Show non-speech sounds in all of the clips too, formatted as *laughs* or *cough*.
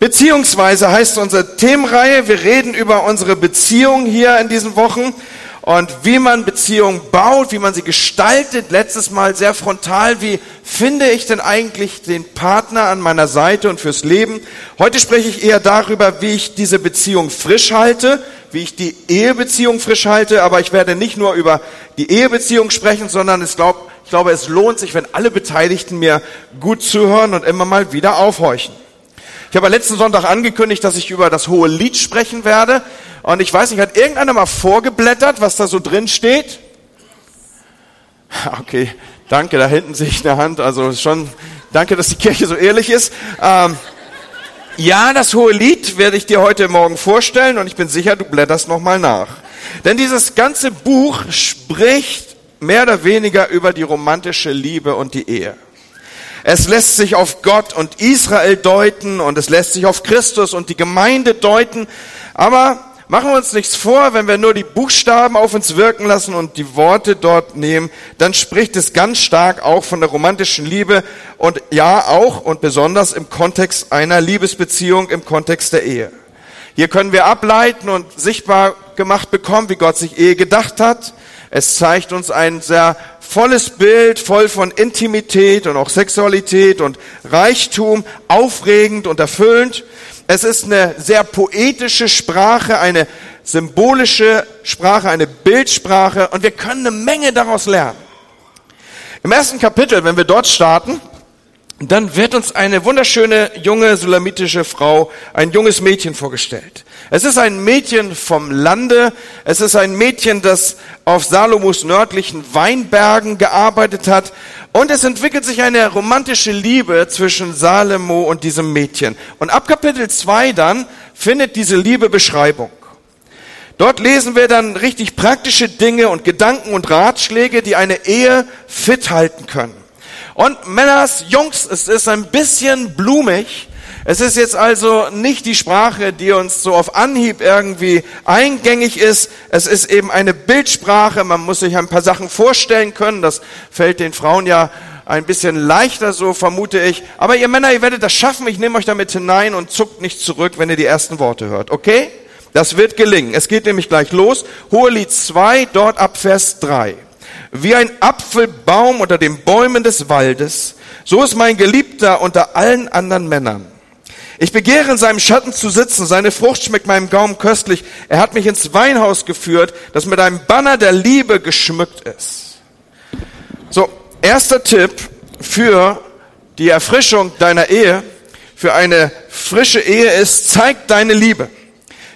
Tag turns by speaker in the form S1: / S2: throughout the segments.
S1: Beziehungsweise heißt unsere Themenreihe, wir reden über unsere Beziehung hier in diesen Wochen und wie man Beziehungen baut, wie man sie gestaltet. Letztes Mal sehr frontal, wie finde ich denn eigentlich den Partner an meiner Seite und fürs Leben. Heute spreche ich eher darüber, wie ich diese Beziehung frisch halte, wie ich die Ehebeziehung frisch halte, aber ich werde nicht nur über die Ehebeziehung sprechen, sondern es glaub, ich glaube, es lohnt sich, wenn alle Beteiligten mir gut zuhören und immer mal wieder aufhorchen. Ich habe letzten Sonntag angekündigt, dass ich über das hohe Lied sprechen werde. Und ich weiß nicht, hat irgendeiner mal vorgeblättert, was da so drin steht? *laughs* Okay, danke, da hinten sehe ich eine Hand. Also schon, danke, dass die Kirche so ehrlich ist. Ähm, ja, das hohe Lied werde ich dir heute Morgen vorstellen und ich bin sicher, du blätterst nochmal nach. Denn dieses ganze Buch spricht mehr oder weniger über die romantische Liebe und die Ehe. Es lässt sich auf Gott und Israel deuten und es lässt sich auf Christus und die Gemeinde deuten. Aber machen wir uns nichts vor, wenn wir nur die Buchstaben auf uns wirken lassen und die Worte dort nehmen, dann spricht es ganz stark auch von der romantischen Liebe und ja auch und besonders im Kontext einer Liebesbeziehung, im Kontext der Ehe. Hier können wir ableiten und sichtbar gemacht bekommen, wie Gott sich Ehe gedacht hat. Es zeigt uns ein sehr volles Bild, voll von Intimität und auch Sexualität und Reichtum, aufregend und erfüllend. Es ist eine sehr poetische Sprache, eine symbolische Sprache, eine Bildsprache und wir können eine Menge daraus lernen. Im ersten Kapitel, wenn wir dort starten, dann wird uns eine wunderschöne junge sulamitische Frau, ein junges Mädchen vorgestellt. Es ist ein Mädchen vom Lande. Es ist ein Mädchen, das auf Salomos nördlichen Weinbergen gearbeitet hat. Und es entwickelt sich eine romantische Liebe zwischen Salomo und diesem Mädchen. Und ab Kapitel 2 dann findet diese Liebe Beschreibung. Dort lesen wir dann richtig praktische Dinge und Gedanken und Ratschläge, die eine Ehe fit halten können. Und Männers, Jungs, es ist ein bisschen blumig. Es ist jetzt also nicht die Sprache, die uns so auf Anhieb irgendwie eingängig ist. Es ist eben eine Bildsprache. Man muss sich ein paar Sachen vorstellen können. Das fällt den Frauen ja ein bisschen leichter, so vermute ich. Aber ihr Männer, ihr werdet das schaffen. Ich nehme euch damit hinein und zuckt nicht zurück, wenn ihr die ersten Worte hört. Okay? Das wird gelingen. Es geht nämlich gleich los. Hohelied 2, dort ab Vers 3 wie ein Apfelbaum unter den Bäumen des Waldes, so ist mein Geliebter unter allen anderen Männern. Ich begehre in seinem Schatten zu sitzen, seine Frucht schmeckt meinem Gaumen köstlich. Er hat mich ins Weinhaus geführt, das mit einem Banner der Liebe geschmückt ist. So, erster Tipp für die Erfrischung deiner Ehe, für eine frische Ehe ist, zeig deine Liebe.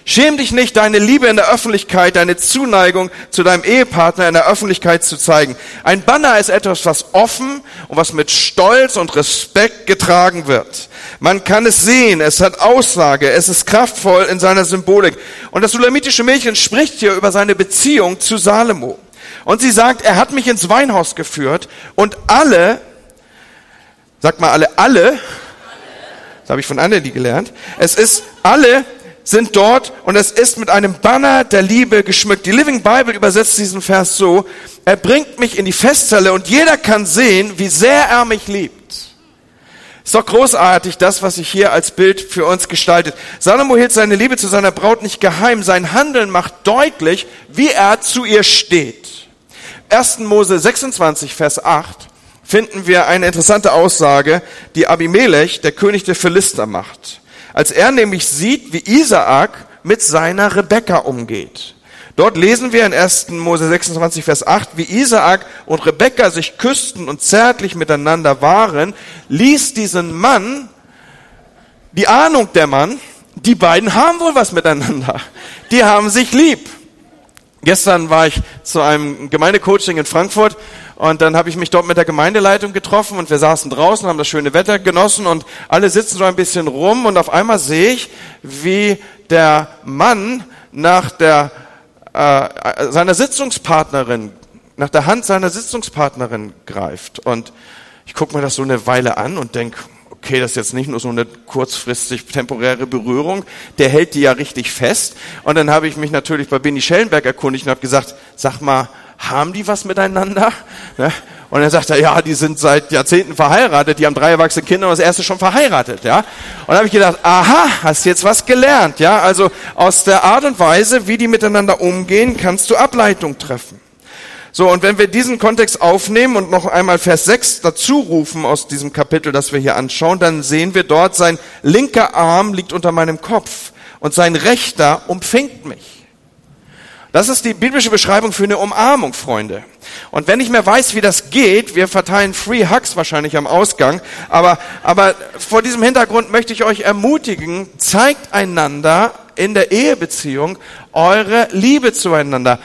S1: Schäm dich nicht, deine Liebe in der Öffentlichkeit, deine Zuneigung zu deinem Ehepartner in der Öffentlichkeit zu zeigen. Ein Banner ist etwas, was offen und was mit Stolz und Respekt getragen wird. Man kann es sehen, es hat Aussage, es ist kraftvoll in seiner Symbolik. Und das sulamitische Mädchen spricht hier über seine Beziehung zu Salomo. Und sie sagt, er hat mich ins Weinhaus geführt und alle, sag mal alle, alle, das habe ich von Annelie gelernt, es ist alle sind dort und es ist mit einem Banner der Liebe geschmückt. Die Living Bible übersetzt diesen Vers so, er bringt mich in die Festzelle und jeder kann sehen, wie sehr er mich liebt. Ist doch großartig, das, was sich hier als Bild für uns gestaltet. Salomo hielt seine Liebe zu seiner Braut nicht geheim. Sein Handeln macht deutlich, wie er zu ihr steht. 1. Mose 26, Vers 8 finden wir eine interessante Aussage, die Abimelech, der König der Philister, macht als er nämlich sieht, wie Isaak mit seiner Rebekka umgeht. Dort lesen wir in 1. Mose 26, Vers 8, wie Isaak und Rebekka sich küssten und zärtlich miteinander waren, ließ diesen Mann die Ahnung der Mann, die beiden haben wohl was miteinander. Die haben sich lieb. Gestern war ich zu einem Gemeindecoaching in Frankfurt und dann habe ich mich dort mit der Gemeindeleitung getroffen und wir saßen draußen, haben das schöne Wetter genossen und alle sitzen so ein bisschen rum und auf einmal sehe ich, wie der Mann nach der äh, seiner Sitzungspartnerin, nach der Hand seiner Sitzungspartnerin greift. Und ich gucke mir das so eine Weile an und denk okay, das ist jetzt nicht nur so eine kurzfristig temporäre Berührung, der hält die ja richtig fest. Und dann habe ich mich natürlich bei Benny Schellenberg erkundigt und habe gesagt, sag mal, haben die was miteinander? *laughs* Ne? Und dann sagt er, ja, die sind seit Jahrzehnten verheiratet, die haben drei erwachsene Kinder und das erste schon verheiratet, ja. Und dann habe ich gedacht, aha, hast jetzt was gelernt, ja. Also aus der Art und Weise, wie die miteinander umgehen, kannst du Ableitung treffen. So, und wenn wir diesen Kontext aufnehmen und noch einmal Vers 6 dazu rufen aus diesem Kapitel, das wir hier anschauen, dann sehen wir dort, sein linker Arm liegt unter meinem Kopf und sein rechter umfängt mich. Das ist die biblische Beschreibung für eine Umarmung, Freunde. Und wenn ich mehr weiß, wie das geht, wir verteilen Free Hugs wahrscheinlich am Ausgang, aber, aber vor diesem Hintergrund möchte ich euch ermutigen, zeigt einander in der Ehebeziehung eure Liebe zueinander.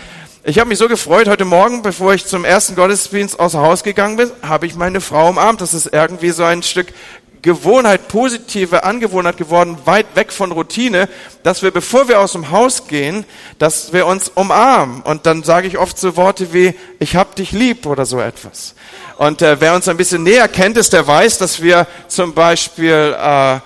S1: Ich habe mich so gefreut, heute Morgen, bevor ich zum ersten Gottesdienst außer Haus gegangen bin, habe ich meine Frau umarmt. Das ist irgendwie so ein Stück Gewohnheit, positive Angewohnheit geworden, weit weg von Routine, dass wir, bevor wir aus dem Haus gehen, dass wir uns umarmen. Und dann sage ich oft so Worte wie, ich hab dich lieb oder so etwas. Und äh, wer uns ein bisschen näher kennt, ist, der weiß, dass wir zum Beispiel... Äh,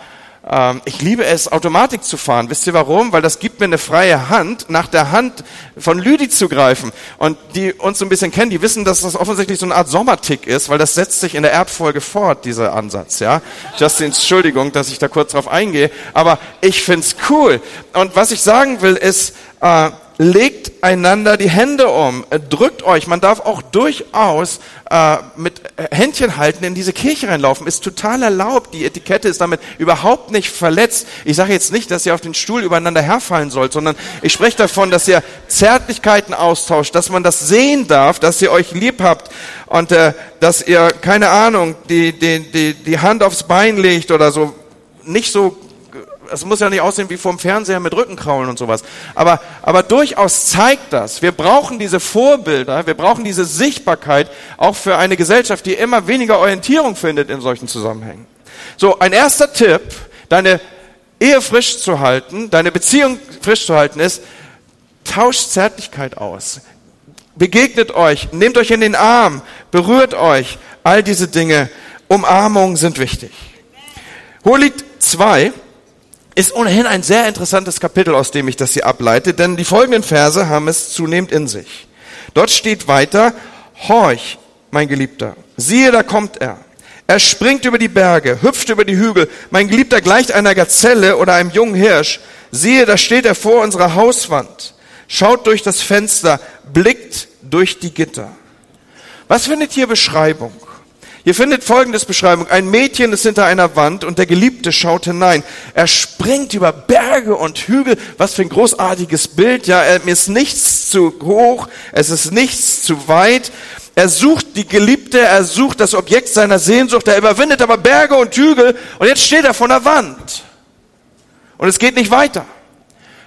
S1: ich liebe es, Automatik zu fahren. Wisst ihr warum? Weil das gibt mir eine freie Hand, nach der Hand von Lüdi zu greifen. Und die uns so ein bisschen kennen, die wissen, dass das offensichtlich so eine Art Sommertick ist, weil das setzt sich in der Erbfolge fort, dieser Ansatz. Ja, Justin, Entschuldigung, dass ich da kurz drauf eingehe, aber ich find's cool. Und was ich sagen will, ist, äh, legt einander die Hände um, äh, drückt euch. Man darf auch durchaus äh, mit Händchen halten in diese Kirche reinlaufen. Ist total erlaubt. Die Etikette ist damit überhaupt nicht verletzt. Ich sage jetzt nicht, dass ihr auf den Stuhl übereinander herfallen sollt, sondern ich spreche davon, dass ihr Zärtlichkeiten austauscht, dass man das sehen darf, dass ihr euch lieb habt und äh, dass ihr, keine Ahnung, die, die, die, die Hand aufs Bein legt oder so. Nicht so es muss ja nicht aussehen wie vorm Fernseher mit Rückenkraulen und sowas. Aber, aber durchaus zeigt das. Wir brauchen diese Vorbilder, wir brauchen diese Sichtbarkeit auch für eine Gesellschaft, die immer weniger Orientierung findet in solchen Zusammenhängen. So, ein erster Tipp, deine Ehe frisch zu halten, deine Beziehung frisch zu halten ist, tauscht Zärtlichkeit aus. Begegnet euch, nehmt euch in den Arm, berührt euch. All diese Dinge, Umarmungen sind wichtig. Hohelied 2 ist ohnehin ein sehr interessantes Kapitel, aus dem ich das hier ableite, denn die folgenden Verse haben es zunehmend in sich. Dort steht weiter, Horch, mein Geliebter, siehe, da kommt er. Er springt über die Berge, hüpft über die Hügel. Mein Geliebter gleicht einer Gazelle oder einem jungen Hirsch. Siehe, da steht er vor unserer Hauswand, schaut durch das Fenster, blickt durch die Gitter. Was findet hier Beschreibung? Ihr findet folgendes Beschreibung. Ein Mädchen ist hinter einer Wand und der Geliebte schaut hinein. Er springt über Berge und Hügel. Was für ein großartiges Bild. Ja, er ist nichts zu hoch. Es ist nichts zu weit. Er sucht die Geliebte. Er sucht das Objekt seiner Sehnsucht. Er überwindet aber Berge und Hügel. Und jetzt steht er vor der Wand. Und es geht nicht weiter.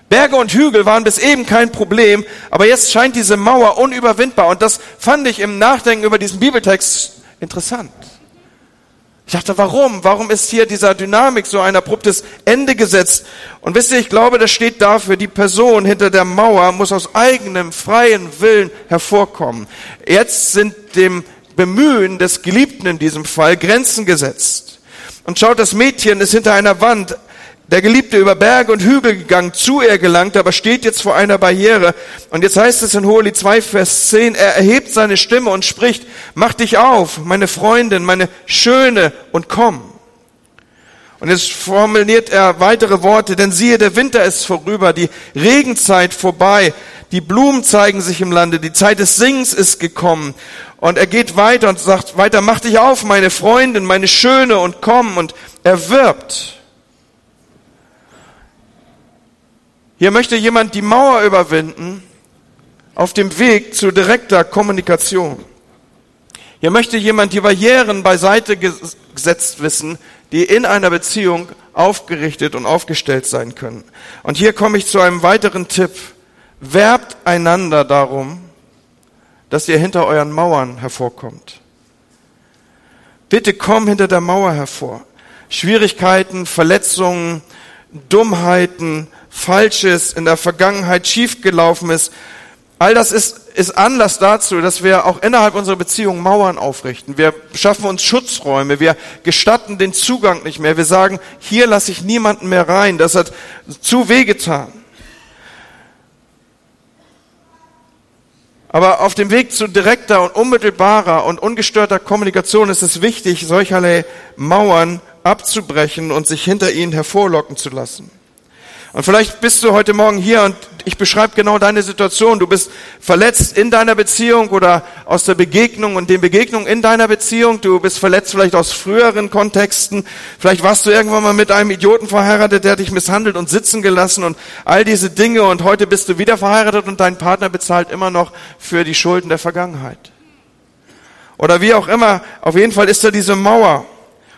S1: Berge und Hügel waren bis eben kein Problem, aber jetzt scheint diese Mauer unüberwindbar. Und das fand ich im Nachdenken über diesen Bibeltext Interessant. Ich dachte, warum? Warum ist hier dieser Dynamik so ein abruptes Ende gesetzt? Und wisst ihr, ich glaube, das steht dafür, die Person hinter der Mauer muss aus eigenem freien Willen hervorkommen. Jetzt sind dem Bemühen des Geliebten in diesem Fall Grenzen gesetzt. Und schaut, das Mädchen ist hinter einer Wand der Geliebte über Berge und Hügel gegangen, zu er gelangt, aber steht jetzt vor einer Barriere. Und jetzt heißt es in Hohelied 2, Vers 10, er erhebt seine Stimme und spricht, mach dich auf, meine Freundin, meine Schöne, und komm. Und jetzt formuliert er weitere Worte, denn siehe, der Winter ist vorüber, die Regenzeit vorbei, die Blumen zeigen sich im Lande, die Zeit des Singens ist gekommen. Und er geht weiter und sagt weiter, mach dich auf, meine Freundin, meine Schöne, und komm. Und er wirbt. Hier möchte jemand die Mauer überwinden auf dem Weg zu direkter Kommunikation. Hier möchte jemand die Barrieren beiseite gesetzt wissen, die in einer Beziehung aufgerichtet und aufgestellt sein können. Und hier komme ich zu einem weiteren Tipp. Werbt einander darum, dass ihr hinter euren Mauern hervorkommt. Bitte komm hinter der Mauer hervor. Schwierigkeiten, Verletzungen, Dummheiten, Falsches in der Vergangenheit schiefgelaufen ist. All das ist, ist Anlass dazu, dass wir auch innerhalb unserer Beziehung Mauern aufrichten. Wir schaffen uns Schutzräume. Wir gestatten den Zugang nicht mehr. Wir sagen, hier lasse ich niemanden mehr rein. Das hat zu weh getan. Aber auf dem Weg zu direkter und unmittelbarer und ungestörter Kommunikation ist es wichtig, solcherlei Mauern abzubrechen und sich hinter ihnen hervorlocken zu lassen. Und vielleicht bist du heute Morgen hier und ich beschreibe genau deine Situation. Du bist verletzt in deiner Beziehung oder aus der Begegnung und den Begegnungen in deiner Beziehung. Du bist verletzt vielleicht aus früheren Kontexten. Vielleicht warst du irgendwann mal mit einem Idioten verheiratet, der dich misshandelt und sitzen gelassen und all diese Dinge. Und heute bist du wieder verheiratet und dein Partner bezahlt immer noch für die Schulden der Vergangenheit. Oder wie auch immer. Auf jeden Fall ist da diese Mauer.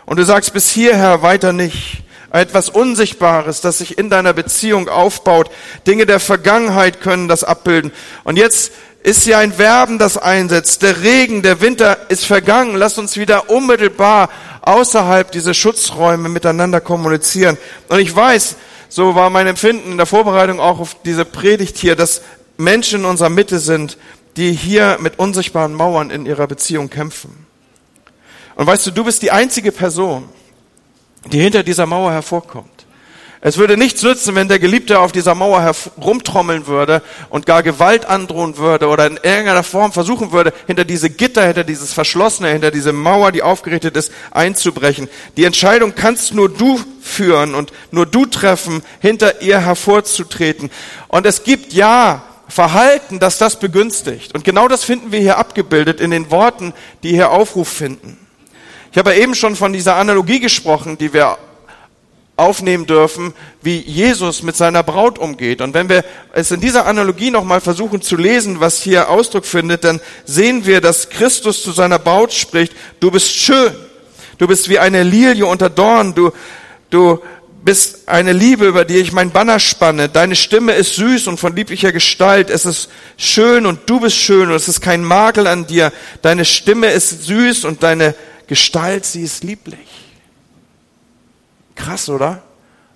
S1: Und du sagst bis hierher weiter nicht etwas Unsichtbares, das sich in deiner Beziehung aufbaut. Dinge der Vergangenheit können das abbilden. Und jetzt ist hier ein Werben, das einsetzt. Der Regen, der Winter ist vergangen. Lass uns wieder unmittelbar außerhalb dieser Schutzräume miteinander kommunizieren. Und ich weiß, so war mein Empfinden in der Vorbereitung auch auf diese Predigt hier, dass Menschen in unserer Mitte sind, die hier mit unsichtbaren Mauern in ihrer Beziehung kämpfen. Und weißt du, du bist die einzige Person, die hinter dieser Mauer hervorkommt. Es würde nichts nützen, wenn der Geliebte auf dieser Mauer herumtrommeln würde und gar Gewalt androhen würde oder in irgendeiner Form versuchen würde, hinter diese Gitter, hinter dieses Verschlossene, hinter diese Mauer, die aufgerichtet ist, einzubrechen. Die Entscheidung kannst nur du führen und nur du treffen, hinter ihr hervorzutreten. Und es gibt ja Verhalten, das das begünstigt. Und genau das finden wir hier abgebildet in den Worten, die hier Aufruf finden. Ich habe eben schon von dieser Analogie gesprochen, die wir aufnehmen dürfen, wie Jesus mit seiner Braut umgeht. Und wenn wir es in dieser Analogie nochmal versuchen zu lesen, was hier Ausdruck findet, dann sehen wir, dass Christus zu seiner Braut spricht, du bist schön, du bist wie eine Lilie unter Dorn, du, du bist eine Liebe, über die ich mein Banner spanne. Deine Stimme ist süß und von lieblicher Gestalt. Es ist schön und du bist schön und es ist kein Makel an dir. Deine Stimme ist süß und deine Gestalt, sie ist lieblich. Krass, oder?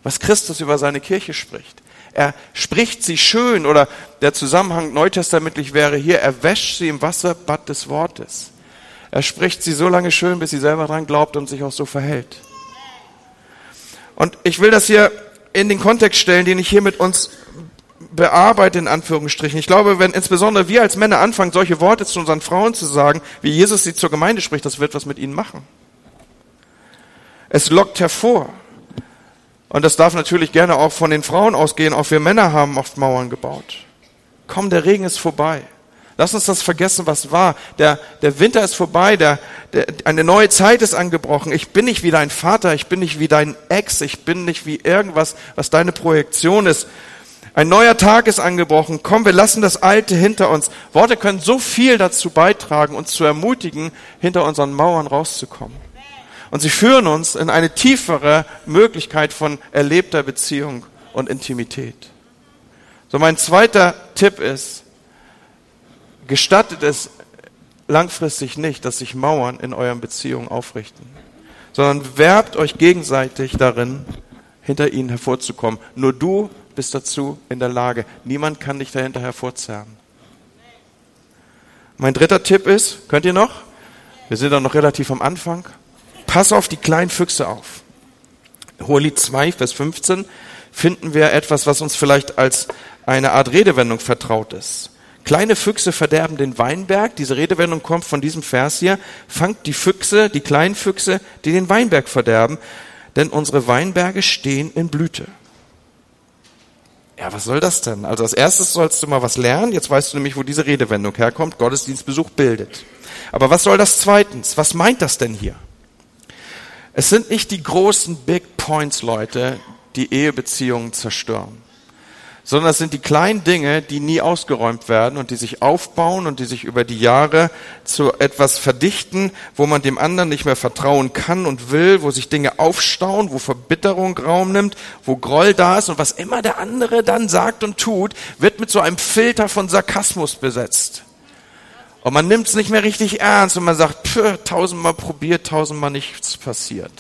S1: Was Christus über seine Kirche spricht. Er spricht sie schön oder der Zusammenhang neutestamentlich wäre hier, er wäscht sie im Wasserbad des Wortes. Er spricht sie so lange schön, bis sie selber dran glaubt und sich auch so verhält. Und ich will das hier in den Kontext stellen, den ich hier mit uns bearbeite, in Anführungsstrichen. Ich glaube, wenn insbesondere wir als Männer anfangen, solche Worte zu unseren Frauen zu sagen, wie Jesus sie zur Gemeinde spricht, das wird was mit ihnen machen. Es lockt hervor. Und das darf natürlich gerne auch von den Frauen ausgehen. Auch wir Männer haben oft Mauern gebaut. Komm, der Regen ist vorbei. Lass uns das vergessen, was war. Der, der Winter ist vorbei, der, der, eine neue Zeit ist angebrochen. Ich bin nicht wie dein Vater, ich bin nicht wie dein Ex, ich bin nicht wie irgendwas, was deine Projektion ist, ein neuer Tag ist angebrochen. Komm, wir lassen das Alte hinter uns. Worte können so viel dazu beitragen, uns zu ermutigen, hinter unseren Mauern rauszukommen. Und sie führen uns in eine tiefere Möglichkeit von erlebter Beziehung und Intimität. So mein zweiter Tipp ist, gestattet es langfristig nicht, dass sich Mauern in euren Beziehungen aufrichten, sondern werbt euch gegenseitig darin, hinter ihnen hervorzukommen. Nur du bist dazu in der Lage. Niemand kann dich dahinter hervorzerren. Mein dritter Tipp ist, könnt ihr noch? Wir sind dann noch relativ am Anfang. Pass auf die kleinen Füchse auf. Hohelied 2, Vers 15 finden wir etwas, was uns vielleicht als eine Art Redewendung vertraut ist. Kleine Füchse verderben den Weinberg. Diese Redewendung kommt von diesem Vers hier. Fangt die Füchse, die kleinen Füchse, die den Weinberg verderben, denn unsere Weinberge stehen in Blüte. Ja, was soll das denn? Also als erstes sollst du mal was lernen. Jetzt weißt du nämlich, wo diese Redewendung herkommt. Gottesdienstbesuch bildet. Aber was soll das zweitens? Was meint das denn hier? Es sind nicht die großen Big Points, Leute, die Ehebeziehungen zerstören sondern es sind die kleinen Dinge, die nie ausgeräumt werden und die sich aufbauen und die sich über die Jahre zu etwas verdichten, wo man dem anderen nicht mehr vertrauen kann und will, wo sich Dinge aufstauen, wo Verbitterung Raum nimmt, wo Groll da ist und was immer der andere dann sagt und tut, wird mit so einem Filter von Sarkasmus besetzt. Und man nimmt es nicht mehr richtig ernst und man sagt, pff, tausendmal probiert, tausendmal nichts passiert.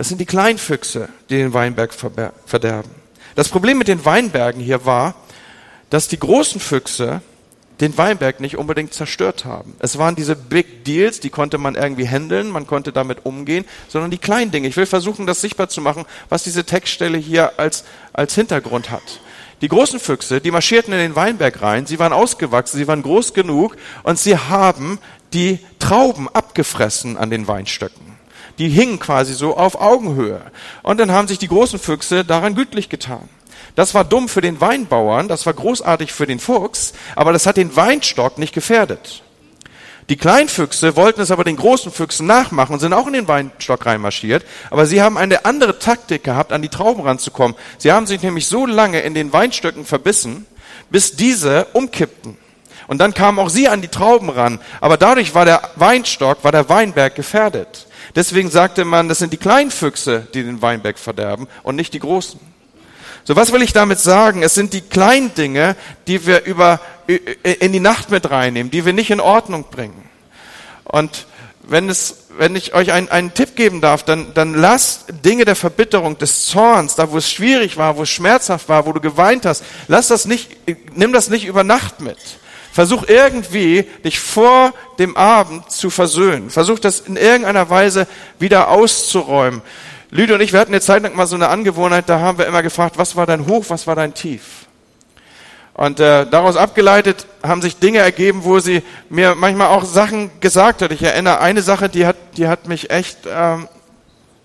S1: Das sind die Kleinfüchse, die den Weinberg verderben. Das Problem mit den Weinbergen hier war, dass die großen Füchse den Weinberg nicht unbedingt zerstört haben. Es waren diese Big Deals, die konnte man irgendwie handeln, man konnte damit umgehen, sondern die kleinen Dinge. Ich will versuchen, das sichtbar zu machen, was diese Textstelle hier als, als Hintergrund hat. Die großen Füchse, die marschierten in den Weinberg rein, sie waren ausgewachsen, sie waren groß genug und sie haben die Trauben abgefressen an den Weinstöcken. Die hingen quasi so auf Augenhöhe. Und dann haben sich die großen Füchse daran gütlich getan. Das war dumm für den Weinbauern, das war großartig für den Fuchs, aber das hat den Weinstock nicht gefährdet. Die Kleinfüchse wollten es aber den großen Füchsen nachmachen und sind auch in den Weinstock reinmarschiert. Aber sie haben eine andere Taktik gehabt, an die Trauben ranzukommen. Sie haben sich nämlich so lange in den Weinstöcken verbissen, bis diese umkippten. Und dann kamen auch sie an die Trauben ran. Aber dadurch war der Weinstock, war der Weinberg gefährdet. Deswegen sagte man, das sind die Kleinfüchse, die den Weinberg verderben und nicht die großen. So, was will ich damit sagen? Es sind die kleinen Dinge, die wir über, in die Nacht mit reinnehmen, die wir nicht in Ordnung bringen. Und wenn es, wenn ich euch einen, einen Tipp geben darf, dann, dann lasst Dinge der Verbitterung, des Zorns, da wo es schwierig war, wo es schmerzhaft war, wo du geweint hast, lass das nicht, nimm das nicht über Nacht mit. Versuch irgendwie, dich vor dem Abend zu versöhnen. Versuch das in irgendeiner Weise wieder auszuräumen. Lüde und ich, wir hatten eine Zeit lang mal so eine Angewohnheit, da haben wir immer gefragt, was war dein Hoch, was war dein Tief? Und äh, daraus abgeleitet haben sich Dinge ergeben, wo sie mir manchmal auch Sachen gesagt hat. Ich erinnere eine Sache, die hat, die hat mich echt, ähm,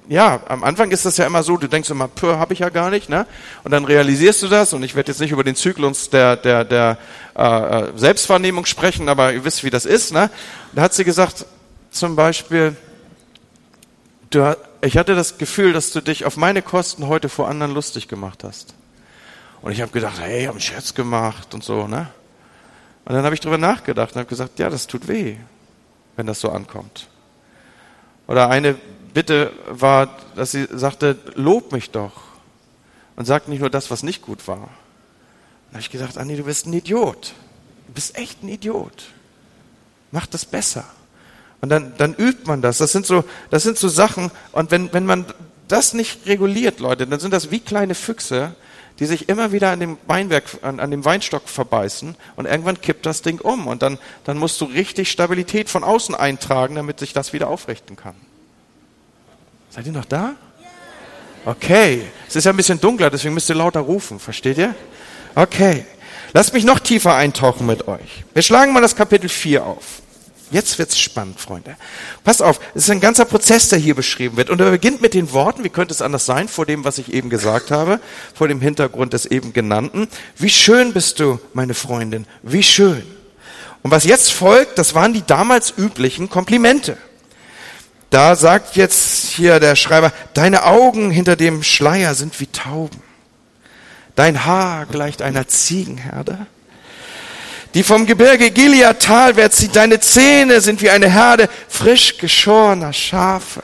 S1: ja, am Anfang ist das ja immer so, du denkst immer, pö, habe ich ja gar nicht, ne? Und dann realisierst du das. Und ich werde jetzt nicht über den Zyklus der der der äh, äh Selbstvernehmung sprechen, aber ihr wisst, wie das ist, ne? Da hat sie gesagt, zum Beispiel, du, ich hatte das Gefühl, dass du dich auf meine Kosten heute vor anderen lustig gemacht hast. Und ich habe gedacht, hey, ich habe einen Scherz gemacht und so, ne? Und dann habe ich drüber nachgedacht und habe gesagt, ja, das tut weh, wenn das so ankommt. Oder eine Bitte war, dass sie sagte, lob mich doch und sag nicht nur das, was nicht gut war. Da habe ich gedacht, Anni, du bist ein Idiot. Du bist echt ein Idiot. Mach das besser. Und dann, dann übt man das. Das sind so, das sind so Sachen. Und wenn, wenn man das nicht reguliert, Leute, dann sind das wie kleine Füchse, die sich immer wieder an dem Weinberg, an, an dem Weinstock verbeißen und irgendwann kippt das Ding um und dann, dann musst du richtig Stabilität von außen eintragen, damit sich das wieder aufrichten kann. Seid ihr noch da? Okay. Es ist ja ein bisschen dunkler, deswegen müsst ihr lauter rufen. Versteht ihr? Okay. Lasst mich noch tiefer eintauchen mit euch. Wir schlagen mal das Kapitel 4 auf. Jetzt wird's spannend, Freunde. Passt auf, es ist ein ganzer Prozess, der hier beschrieben wird. Und er beginnt mit den Worten, wie könnte es anders sein, vor dem, was ich eben gesagt habe, vor dem Hintergrund des eben genannten. Wie schön bist du, meine Freundin, wie schön. Und was jetzt folgt, das waren die damals üblichen Komplimente. Da sagt jetzt hier der Schreiber, deine Augen hinter dem Schleier sind wie Tauben. Dein Haar gleicht einer Ziegenherde die vom Gebirge Gilead talwärts zieht. Deine Zähne sind wie eine Herde frisch geschorener Schafe.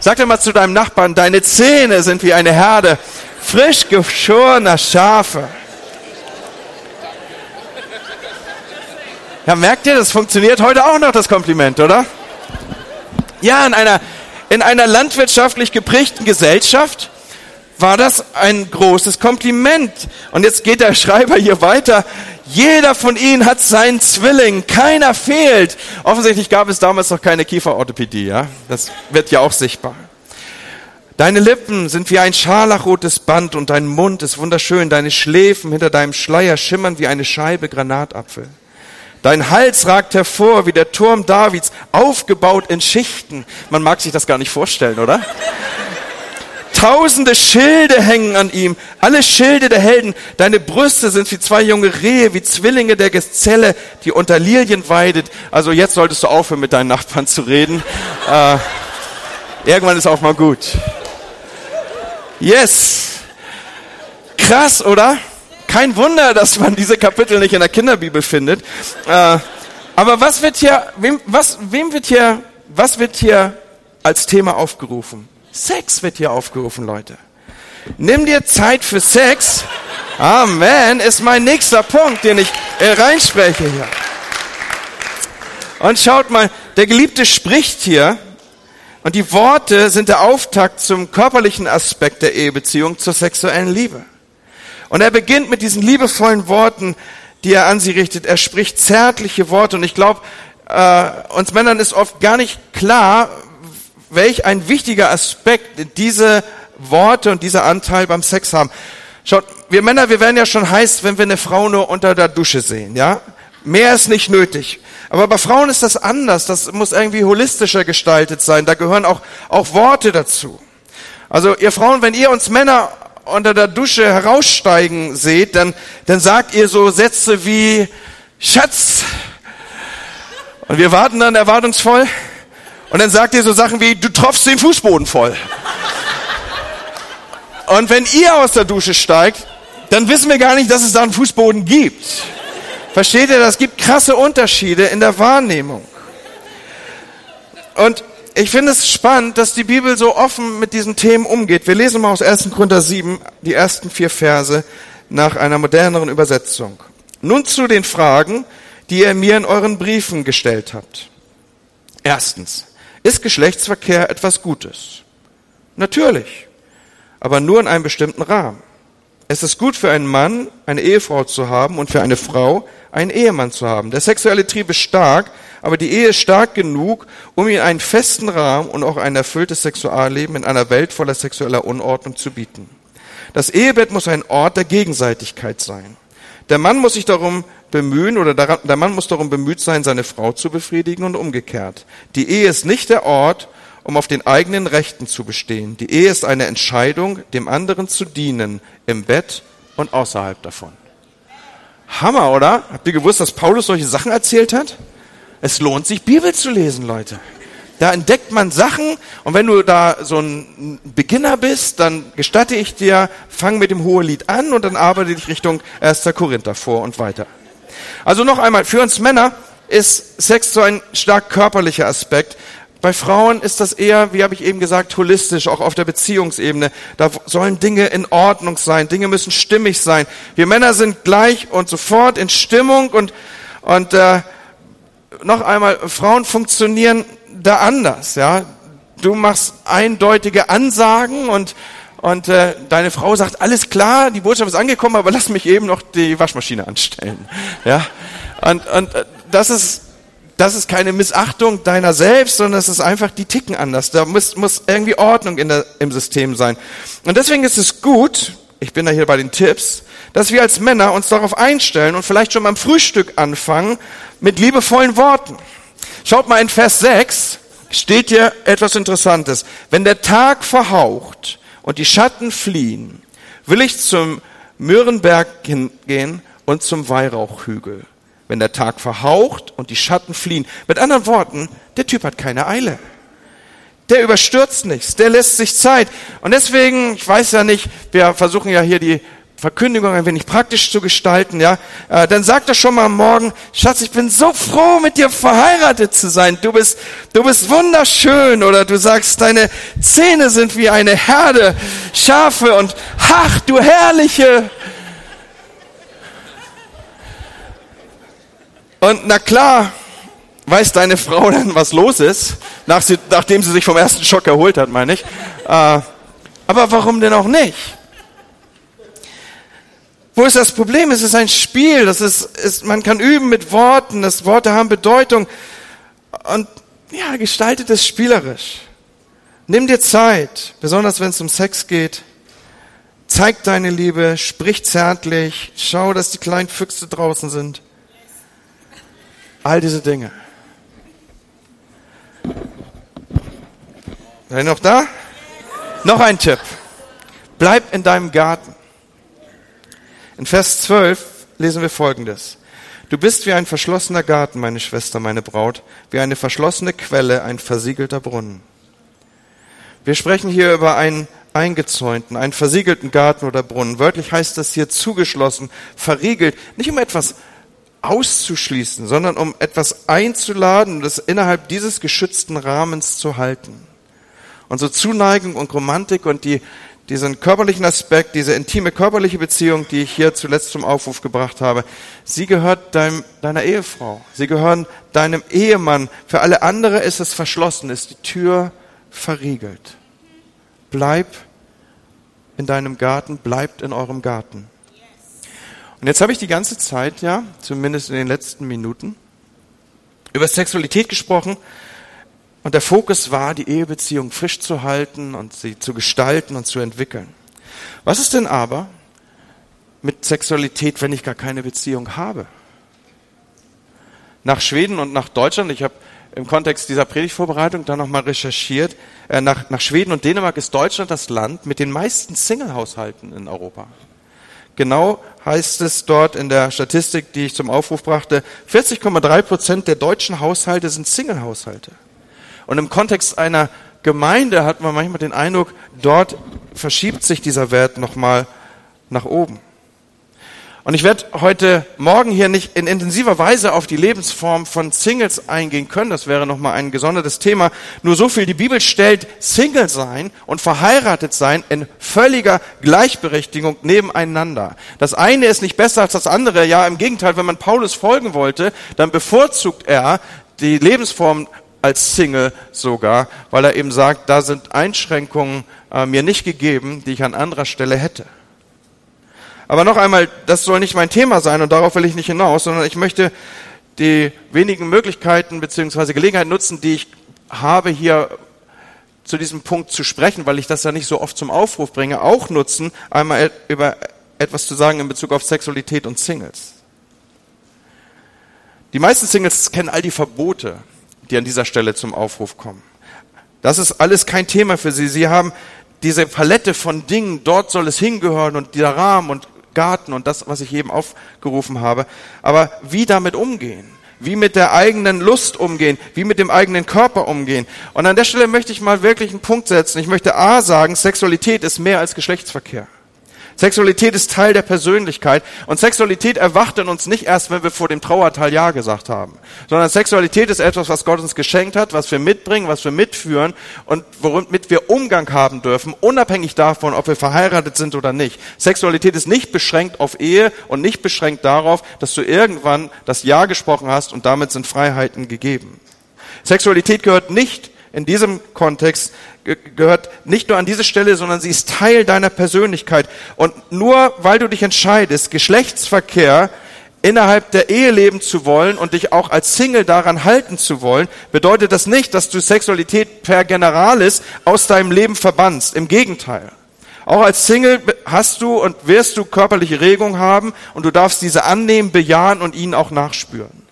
S1: Sag dir mal zu deinem Nachbarn, deine Zähne sind wie eine Herde frisch geschorener Schafe. Ja, merkt ihr, das funktioniert heute auch noch, das Kompliment, oder? Ja, in einer, in einer landwirtschaftlich geprägten Gesellschaft war das ein großes Kompliment. Und jetzt geht der *laughs* Schreiber hier weiter. Jeder von ihnen hat seinen Zwilling, keiner fehlt. Offensichtlich gab es damals noch keine Kieferorthopädie, ja? Das wird ja auch sichtbar. Deine Lippen sind wie ein scharlachrotes Band und dein Mund ist wunderschön. Deine Schläfen hinter deinem Schleier schimmern wie eine Scheibe Granatapfel. Dein Hals ragt hervor wie der Turm Davids, aufgebaut in Schichten. Man mag sich das gar nicht vorstellen, oder? Tausende Schilde hängen an ihm, alle Schilde der Helden. Deine Brüste sind wie zwei junge Rehe, wie Zwillinge der Gazelle, die unter Lilien weidet. Also jetzt solltest du aufhören, mit deinen Nachbarn zu reden. Äh, irgendwann ist auch mal gut. Yes. Krass, oder? Kein Wunder, dass man diese Kapitel nicht in der Kinderbibel findet. Äh, aber was wird hier, wem, was, wem wird hier, was wird hier als Thema aufgerufen? Sex wird hier aufgerufen, Leute. Nimm dir Zeit für Sex. Amen, ist mein nächster Punkt, den ich äh, reinspreche hier. Und schaut mal, der Geliebte spricht hier und die Worte sind der Auftakt zum körperlichen Aspekt der Ehebeziehung, zur sexuellen Liebe. Und er beginnt mit diesen liebevollen Worten, die er an sie richtet. Er spricht zärtliche Worte und ich glaube, äh, uns Männern ist oft gar nicht klar, welch ein wichtiger Aspekt diese Worte und dieser Anteil beim Sex haben. Schaut, wir Männer, wir werden ja schon heiß, wenn wir eine Frau nur unter der Dusche sehen, ja? Mehr ist nicht nötig. Aber bei Frauen ist das anders. Das muss irgendwie holistischer gestaltet sein. Da gehören auch, auch Worte dazu. Also ihr Frauen, wenn ihr uns Männer unter der Dusche heraussteigen seht, dann, dann sagt ihr so Sätze wie Schatz. Und wir warten dann erwartungsvoll. Und dann sagt ihr so Sachen wie, du tropfst den Fußboden voll. Und wenn ihr aus der Dusche steigt, dann wissen wir gar nicht, dass es da einen Fußboden gibt. Versteht ihr, das gibt krasse Unterschiede in der Wahrnehmung. Und ich finde es spannend, dass die Bibel so offen mit diesen Themen umgeht. Wir lesen mal aus 1. Korinther 7 die ersten vier Verse nach einer moderneren Übersetzung. Nun zu den Fragen, die ihr mir in euren Briefen gestellt habt. Erstens, ist Geschlechtsverkehr etwas Gutes? Natürlich aber nur in einem bestimmten Rahmen. Es ist gut für einen Mann, eine Ehefrau zu haben und für eine Frau, einen Ehemann zu haben. Der sexuelle Trieb ist stark, aber die Ehe ist stark genug, um ihm einen festen Rahmen und auch ein erfülltes Sexualleben in einer Welt voller sexueller Unordnung zu bieten. Das Ehebett muss ein Ort der Gegenseitigkeit sein. Der Mann muss sich darum bemühen oder der Mann muss darum bemüht sein, seine Frau zu befriedigen und umgekehrt. Die Ehe ist nicht der Ort, um auf den eigenen Rechten zu bestehen. Die Ehe ist eine Entscheidung, dem anderen zu dienen, im Bett und außerhalb davon. Hammer, oder? Habt ihr gewusst, dass Paulus solche Sachen erzählt hat? Es lohnt sich, Bibel zu lesen, Leute. Da entdeckt man Sachen und wenn du da so ein Beginner bist, dann gestatte ich dir, fang mit dem Hohelied an und dann arbeite dich Richtung 1. Korinther vor und weiter. Also noch einmal, für uns Männer ist Sex so ein stark körperlicher Aspekt, bei Frauen ist das eher, wie habe ich eben gesagt, holistisch, auch auf der Beziehungsebene. Da sollen Dinge in Ordnung sein, Dinge müssen stimmig sein. Wir Männer sind gleich und sofort in Stimmung und, und äh, noch einmal, Frauen funktionieren da anders. Ja, Du machst eindeutige Ansagen und und äh, deine Frau sagt, alles klar, die Botschaft ist angekommen, aber lass mich eben noch die Waschmaschine anstellen. Ja, und, und äh, das ist das ist keine Missachtung deiner selbst, sondern es ist einfach, die ticken anders. Da muss, muss irgendwie Ordnung in der, im System sein. Und deswegen ist es gut, ich bin da hier bei den Tipps, dass wir als Männer uns darauf einstellen und vielleicht schon beim Frühstück anfangen mit liebevollen Worten. Schaut mal in Vers 6 steht hier etwas Interessantes. Wenn der Tag verhaucht und die Schatten fliehen, will ich zum Mürrenberg hingehen und zum Weihrauchhügel wenn der Tag verhaucht und die Schatten fliehen. Mit anderen Worten, der Typ hat keine Eile. Der überstürzt nichts, der lässt sich Zeit. Und deswegen, ich weiß ja nicht, wir versuchen ja hier die Verkündigung ein wenig praktisch zu gestalten, ja, äh, dann sag doch schon mal morgen, Schatz, ich bin so froh, mit dir verheiratet zu sein. Du bist, du bist wunderschön. Oder du sagst, deine Zähne sind wie eine Herde Schafe und ach, du herrliche Und na klar, weiß deine Frau dann, was los ist, nach sie, nachdem sie sich vom ersten Schock erholt hat, meine ich. Äh, aber warum denn auch nicht? Wo ist das Problem? Es ist ein Spiel. Das ist, ist, man kann üben mit Worten. Das Worte haben Bedeutung. Und ja, gestaltet es spielerisch. Nimm dir Zeit, besonders wenn es um Sex geht. Zeig deine Liebe, sprich zärtlich, schau, dass die kleinen Füchse draußen sind. All diese Dinge. Seid ihr noch da? Noch ein Tipp. Bleib in deinem Garten. In Vers 12 lesen wir Folgendes. Du bist wie ein verschlossener Garten, meine Schwester, meine Braut, wie eine verschlossene Quelle, ein versiegelter Brunnen. Wir sprechen hier über einen eingezäunten, einen versiegelten Garten oder Brunnen. Wörtlich heißt das hier zugeschlossen, verriegelt, nicht um etwas auszuschließen, sondern um etwas einzuladen und es innerhalb dieses geschützten Rahmens zu halten. Unsere Zuneigung und Romantik und die, diesen körperlichen Aspekt, diese intime körperliche Beziehung, die ich hier zuletzt zum Aufruf gebracht habe, sie gehört deinem, deiner Ehefrau. Sie gehören deinem Ehemann. Für alle andere ist es verschlossen, ist die Tür verriegelt. Bleib in deinem Garten, bleibt in eurem Garten. Und jetzt habe ich die ganze Zeit, ja, zumindest in den letzten Minuten, über Sexualität gesprochen. Und der Fokus war, die Ehebeziehung frisch zu halten und sie zu gestalten und zu entwickeln. Was ist denn aber, mit Sexualität, wenn ich gar keine Beziehung habe? Nach Schweden und nach Deutschland, ich habe im Kontext dieser Predigtvorbereitung dann nochmal recherchiert, äh, nach, nach Schweden und Dänemark ist Deutschland das Land mit den meisten Single-Haushalten in Europa. Genau heißt es dort in der Statistik, die ich zum Aufruf brachte, 40,3 Prozent der deutschen Haushalte sind Single-Haushalte. Und im Kontext einer Gemeinde hat man manchmal den Eindruck, dort verschiebt sich dieser Wert nochmal nach oben. Und ich werde heute Morgen hier nicht in intensiver Weise auf die Lebensform von Singles eingehen können. Das wäre nochmal ein gesondertes Thema. Nur so viel, die Bibel stellt Single sein und verheiratet sein in völliger Gleichberechtigung nebeneinander. Das eine ist nicht besser als das andere. Ja, im Gegenteil, wenn man Paulus folgen wollte, dann bevorzugt er die Lebensform als Single sogar, weil er eben sagt, da sind Einschränkungen äh, mir nicht gegeben, die ich an anderer Stelle hätte. Aber noch einmal, das soll nicht mein Thema sein und darauf will ich nicht hinaus, sondern ich möchte die wenigen Möglichkeiten bzw. Gelegenheiten nutzen, die ich habe, hier zu diesem Punkt zu sprechen, weil ich das ja nicht so oft zum Aufruf bringe, auch nutzen, einmal über etwas zu sagen in Bezug auf Sexualität und Singles. Die meisten Singles kennen all die Verbote, die an dieser Stelle zum Aufruf kommen. Das ist alles kein Thema für sie. Sie haben diese Palette von Dingen, dort soll es hingehören und dieser Rahmen und Garten und das, was ich eben aufgerufen habe. Aber wie damit umgehen? Wie mit der eigenen Lust umgehen? Wie mit dem eigenen Körper umgehen? Und an der Stelle möchte ich mal wirklich einen Punkt setzen. Ich möchte A sagen, Sexualität ist mehr als Geschlechtsverkehr. Sexualität ist Teil der Persönlichkeit und Sexualität erwacht in uns nicht erst, wenn wir vor dem Trauerteil Ja gesagt haben, sondern Sexualität ist etwas, was Gott uns geschenkt hat, was wir mitbringen, was wir mitführen und womit wir Umgang haben dürfen, unabhängig davon, ob wir verheiratet sind oder nicht. Sexualität ist nicht beschränkt auf Ehe und nicht beschränkt darauf, dass du irgendwann das Ja gesprochen hast und damit sind Freiheiten gegeben. Sexualität gehört nicht in diesem Kontext gehört nicht nur an diese Stelle, sondern sie ist Teil deiner Persönlichkeit. Und nur weil du dich entscheidest, Geschlechtsverkehr innerhalb der Ehe leben zu wollen und dich auch als Single daran halten zu wollen, bedeutet das nicht, dass du Sexualität per Generalis aus deinem Leben verbannst. Im Gegenteil. Auch als Single hast du und wirst du körperliche Regung haben und du darfst diese annehmen, bejahen und ihnen auch nachspüren.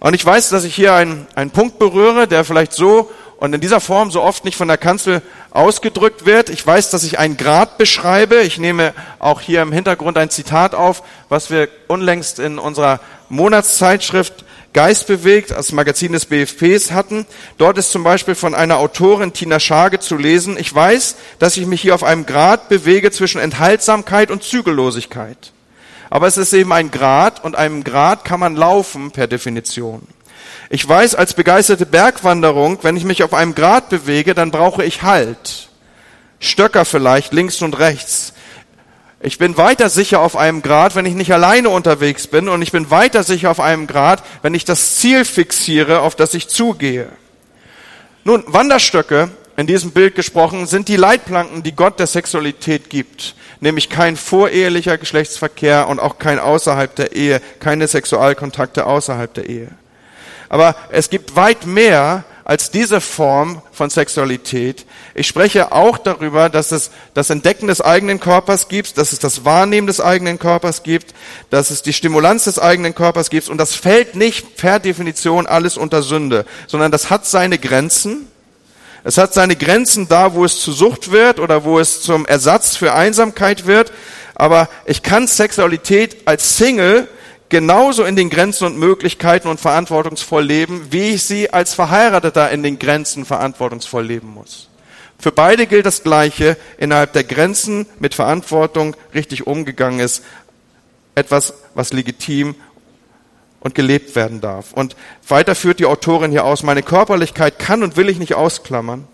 S1: Und ich weiß, dass ich hier einen, einen Punkt berühre, der vielleicht so und in dieser Form so oft nicht von der Kanzel ausgedrückt wird. Ich weiß, dass ich einen Grad beschreibe. Ich nehme auch hier im Hintergrund ein Zitat auf, was wir unlängst in unserer Monatszeitschrift Geist bewegt, als Magazin des BFPs hatten. Dort ist zum Beispiel von einer Autorin Tina Schage zu lesen, ich weiß, dass ich mich hier auf einem Grad bewege zwischen Enthaltsamkeit und Zügellosigkeit. Aber es ist eben ein Grad und einem Grad kann man laufen per Definition. Ich weiß als begeisterte Bergwanderung, wenn ich mich auf einem Grat bewege, dann brauche ich Halt. Stöcker vielleicht links und rechts. Ich bin weiter sicher auf einem Grat, wenn ich nicht alleine unterwegs bin und ich bin weiter sicher auf einem Grat, wenn ich das Ziel fixiere, auf das ich zugehe. Nun, Wanderstöcke, in diesem Bild gesprochen, sind die Leitplanken, die Gott der Sexualität gibt. Nämlich kein vorehelicher Geschlechtsverkehr und auch kein außerhalb der Ehe, keine Sexualkontakte außerhalb der Ehe. Aber es gibt weit mehr als diese Form von Sexualität. Ich spreche auch darüber, dass es das Entdecken des eigenen Körpers gibt, dass es das Wahrnehmen des eigenen Körpers gibt, dass es die Stimulanz des eigenen Körpers gibt. Und das fällt nicht per Definition alles unter Sünde, sondern das hat seine Grenzen. Es hat seine Grenzen da, wo es zu Sucht wird oder wo es zum Ersatz für Einsamkeit wird. Aber ich kann Sexualität als Single genauso in den Grenzen und Möglichkeiten und verantwortungsvoll leben, wie ich sie als Verheirateter in den Grenzen verantwortungsvoll leben muss. Für beide gilt das Gleiche, innerhalb der Grenzen mit Verantwortung richtig umgegangen ist. Etwas, was legitim und gelebt werden darf. Und weiter führt die Autorin hier aus, meine Körperlichkeit kann und will ich nicht ausklammern.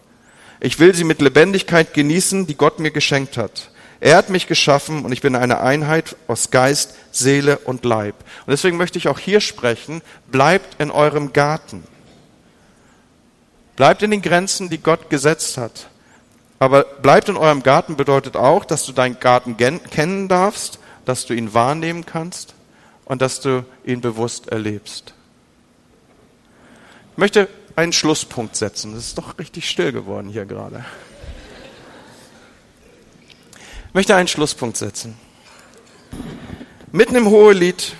S1: Ich will sie mit Lebendigkeit genießen, die Gott mir geschenkt hat. Er hat mich geschaffen und ich bin eine Einheit aus Geist, Seele und Leib. Und deswegen möchte ich auch hier sprechen, bleibt in eurem Garten. Bleibt in den Grenzen, die Gott gesetzt hat. Aber bleibt in eurem Garten bedeutet auch, dass du deinen Garten kennen darfst, dass du ihn wahrnehmen kannst und dass du ihn bewusst erlebst. Ich möchte einen Schlusspunkt setzen. Es ist doch richtig still geworden hier gerade. Ich möchte einen Schlusspunkt setzen. Mitten im Hohelied,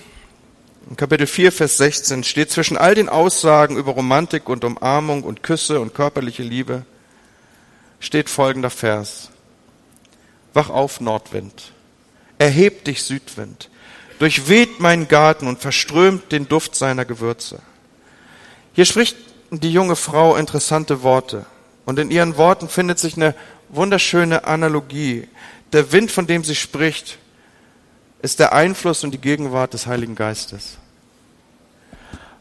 S1: in Kapitel 4, Vers 16, steht zwischen all den Aussagen über Romantik und Umarmung und Küsse und körperliche Liebe, steht folgender Vers. Wach auf, Nordwind. Erhebt dich, Südwind. Durchweht meinen Garten und verströmt den Duft seiner Gewürze. Hier spricht die junge Frau interessante Worte. Und in ihren Worten findet sich eine wunderschöne Analogie. Der Wind, von dem sie spricht, ist der Einfluss und die Gegenwart des Heiligen Geistes.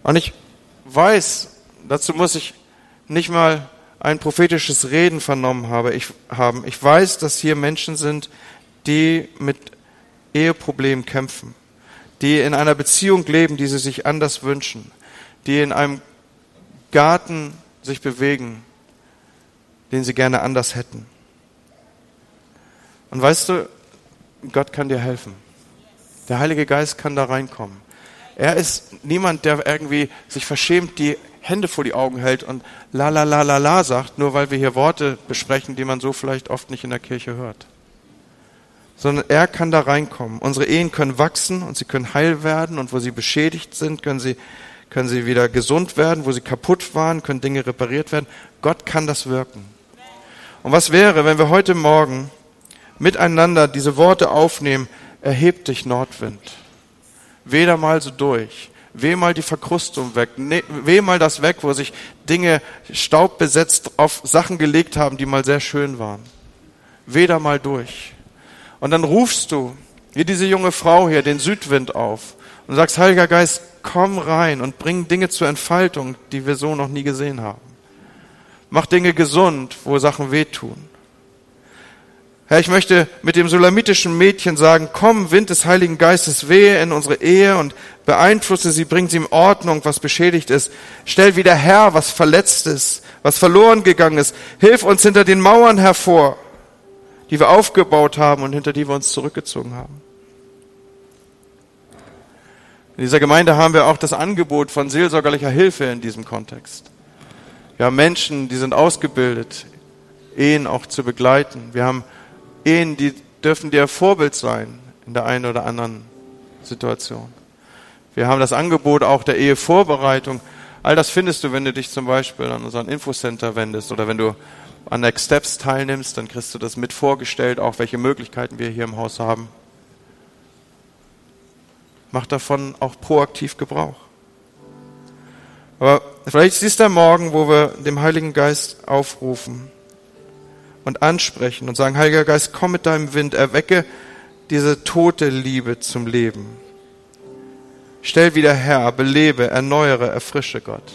S1: Und ich weiß, dazu muss ich nicht mal ein prophetisches Reden vernommen haben. Ich weiß, dass hier Menschen sind, die mit Eheproblemen kämpfen, die in einer Beziehung leben, die sie sich anders wünschen, die in einem Garten sich bewegen, den sie gerne anders hätten. Und weißt du, Gott kann dir helfen. Der Heilige Geist kann da reinkommen. Er ist niemand, der irgendwie sich verschämt die Hände vor die Augen hält und la la la la la sagt, nur weil wir hier Worte besprechen, die man so vielleicht oft nicht in der Kirche hört. Sondern er kann da reinkommen. Unsere Ehen können wachsen und sie können heil werden und wo sie beschädigt sind, können sie, können sie wieder gesund werden, wo sie kaputt waren, können Dinge repariert werden. Gott kann das wirken. Und was wäre, wenn wir heute Morgen miteinander diese Worte aufnehmen, erhebt dich Nordwind. Weder mal so durch Weh mal die Verkrustung weg. Ne, weh mal das weg, wo sich Dinge staubbesetzt auf Sachen gelegt haben, die mal sehr schön waren. Da mal durch. Und dann rufst du, wie diese junge Frau hier, den Südwind auf und sagst, Heiliger Geist, komm rein und bring Dinge zur Entfaltung, die wir so noch nie gesehen haben. Mach Dinge gesund, wo Sachen wehtun. Herr, ich möchte mit dem sulamitischen Mädchen sagen, komm, Wind des Heiligen Geistes, wehe in unsere Ehe und beeinflusse sie, bring sie in Ordnung, was beschädigt ist. Stell wieder her, was verletzt ist, was verloren gegangen ist. Hilf uns hinter den Mauern hervor, die wir aufgebaut haben und hinter die wir uns zurückgezogen haben. In dieser Gemeinde haben wir auch das Angebot von seelsorgerlicher Hilfe in diesem Kontext. Wir haben Menschen, die sind ausgebildet, Ehen auch zu begleiten. Wir haben Ehen, die dürfen dir Vorbild sein in der einen oder anderen Situation. Wir haben das Angebot auch der Ehevorbereitung. All das findest du, wenn du dich zum Beispiel an unseren Infocenter wendest oder wenn du an Next Steps teilnimmst, dann kriegst du das mit vorgestellt, auch welche Möglichkeiten wir hier im Haus haben. Mach davon auch proaktiv Gebrauch. Aber vielleicht ist der Morgen, wo wir dem Heiligen Geist aufrufen, und ansprechen und sagen, Heiliger Geist, komm mit deinem Wind, erwecke diese tote Liebe zum Leben. Stell wieder her, belebe, erneuere, erfrische Gott.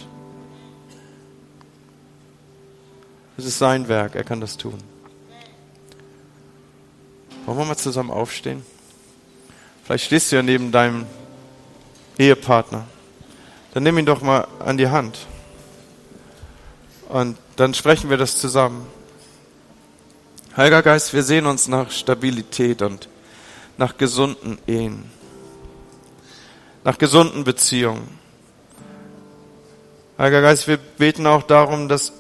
S1: Es ist sein Werk, er kann das tun. Wollen wir mal zusammen aufstehen? Vielleicht stehst du ja neben deinem Ehepartner. Dann nimm ihn doch mal an die Hand. Und dann sprechen wir das zusammen. Heiliger Geist, wir sehen uns nach Stabilität und nach gesunden Ehen, nach gesunden Beziehungen. Heiliger Geist, wir beten auch darum, dass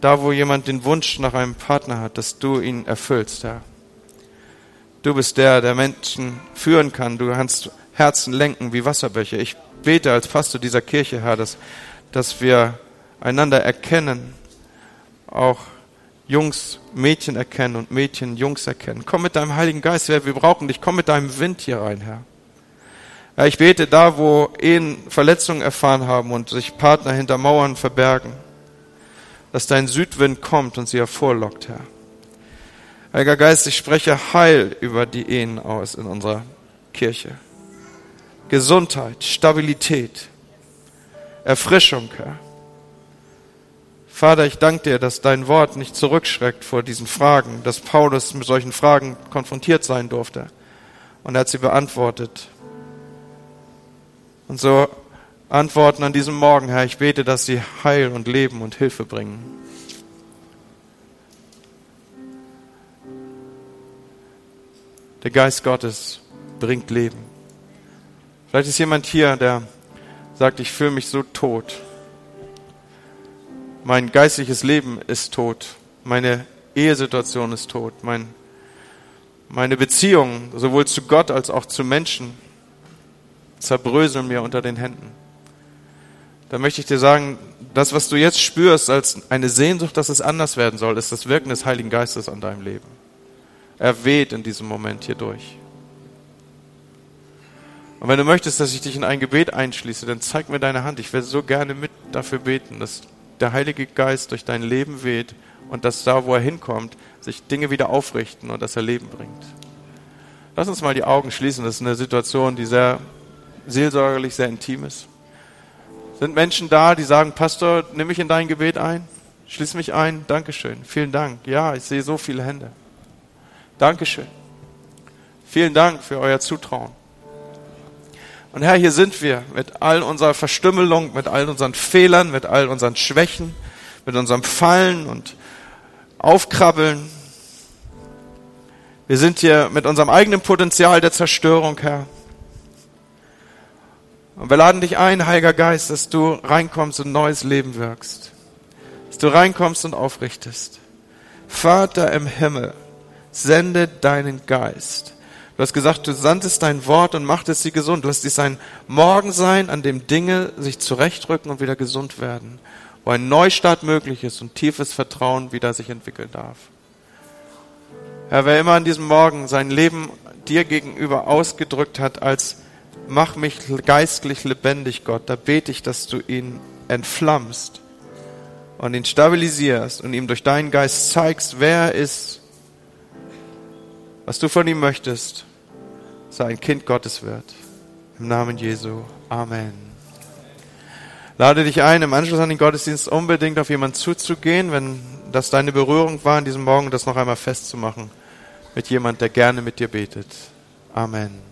S1: da, wo jemand den Wunsch nach einem Partner hat, dass du ihn erfüllst, Herr. Du bist der, der Menschen führen kann. Du kannst Herzen lenken wie Wasserbäche. Ich bete als Pastor dieser Kirche, Herr, dass, dass wir einander erkennen, auch Jungs Mädchen erkennen und Mädchen Jungs erkennen. Komm mit deinem Heiligen Geist, Herr, wir brauchen dich. Komm mit deinem Wind hier rein, Herr. Ja, ich bete da, wo Ehen Verletzungen erfahren haben und sich Partner hinter Mauern verbergen, dass dein Südwind kommt und sie hervorlockt, Herr. Heiliger Geist, ich spreche Heil über die Ehen aus in unserer Kirche. Gesundheit, Stabilität, Erfrischung, Herr. Vater, ich danke dir, dass dein Wort nicht zurückschreckt vor diesen Fragen, dass Paulus mit solchen Fragen konfrontiert sein durfte. Und er hat sie beantwortet. Und so antworten an diesem Morgen, Herr, ich bete, dass sie Heil und Leben und Hilfe bringen. Der Geist Gottes bringt Leben. Vielleicht ist jemand hier, der sagt, ich fühle mich so tot. Mein geistliches Leben ist tot. Meine Ehesituation ist tot. Mein, Meine Beziehungen, sowohl zu Gott als auch zu Menschen, zerbröseln mir unter den Händen. Da möchte ich dir sagen, das, was du jetzt spürst als eine Sehnsucht, dass es anders werden soll, ist das Wirken des Heiligen Geistes an deinem Leben. Er weht in diesem Moment hier durch. Und wenn du möchtest, dass ich dich in ein Gebet einschließe, dann zeig mir deine Hand. Ich werde so gerne mit dafür beten, dass der Heilige Geist durch dein Leben weht und dass da, wo er hinkommt, sich Dinge wieder aufrichten und dass er Leben bringt. Lass uns mal die Augen schließen. Das ist eine Situation, die sehr seelsorgerlich, sehr intim ist. Sind Menschen da, die sagen, Pastor, nimm mich in dein Gebet ein? Schließ mich ein. Dankeschön. Vielen Dank. Ja, ich sehe so viele Hände. Dankeschön. Vielen Dank für euer Zutrauen. Und Herr, hier sind wir mit all unserer Verstümmelung, mit all unseren Fehlern, mit all unseren Schwächen, mit unserem Fallen und Aufkrabbeln. Wir sind hier mit unserem eigenen Potenzial der Zerstörung, Herr. Und wir laden dich ein, Heiliger Geist, dass du reinkommst und neues Leben wirkst. Dass du reinkommst und aufrichtest. Vater im Himmel, sende deinen Geist Du hast gesagt, du sandest dein Wort und machtest sie gesund. Lass dies ein Morgen sein, an dem Dinge sich zurechtrücken und wieder gesund werden. Wo ein Neustart möglich ist und tiefes Vertrauen wieder sich entwickeln darf. Herr, wer immer an diesem Morgen sein Leben dir gegenüber ausgedrückt hat als mach mich geistlich lebendig, Gott, da bete ich, dass du ihn entflammst und ihn stabilisierst und ihm durch deinen Geist zeigst, wer er ist was du von ihm möchtest, sei ein Kind Gottes wird. Im Namen Jesu. Amen. Lade dich ein, im Anschluss an den Gottesdienst unbedingt auf jemanden zuzugehen, wenn das deine Berührung war an diesem Morgen, das noch einmal festzumachen mit jemand, der gerne mit dir betet. Amen.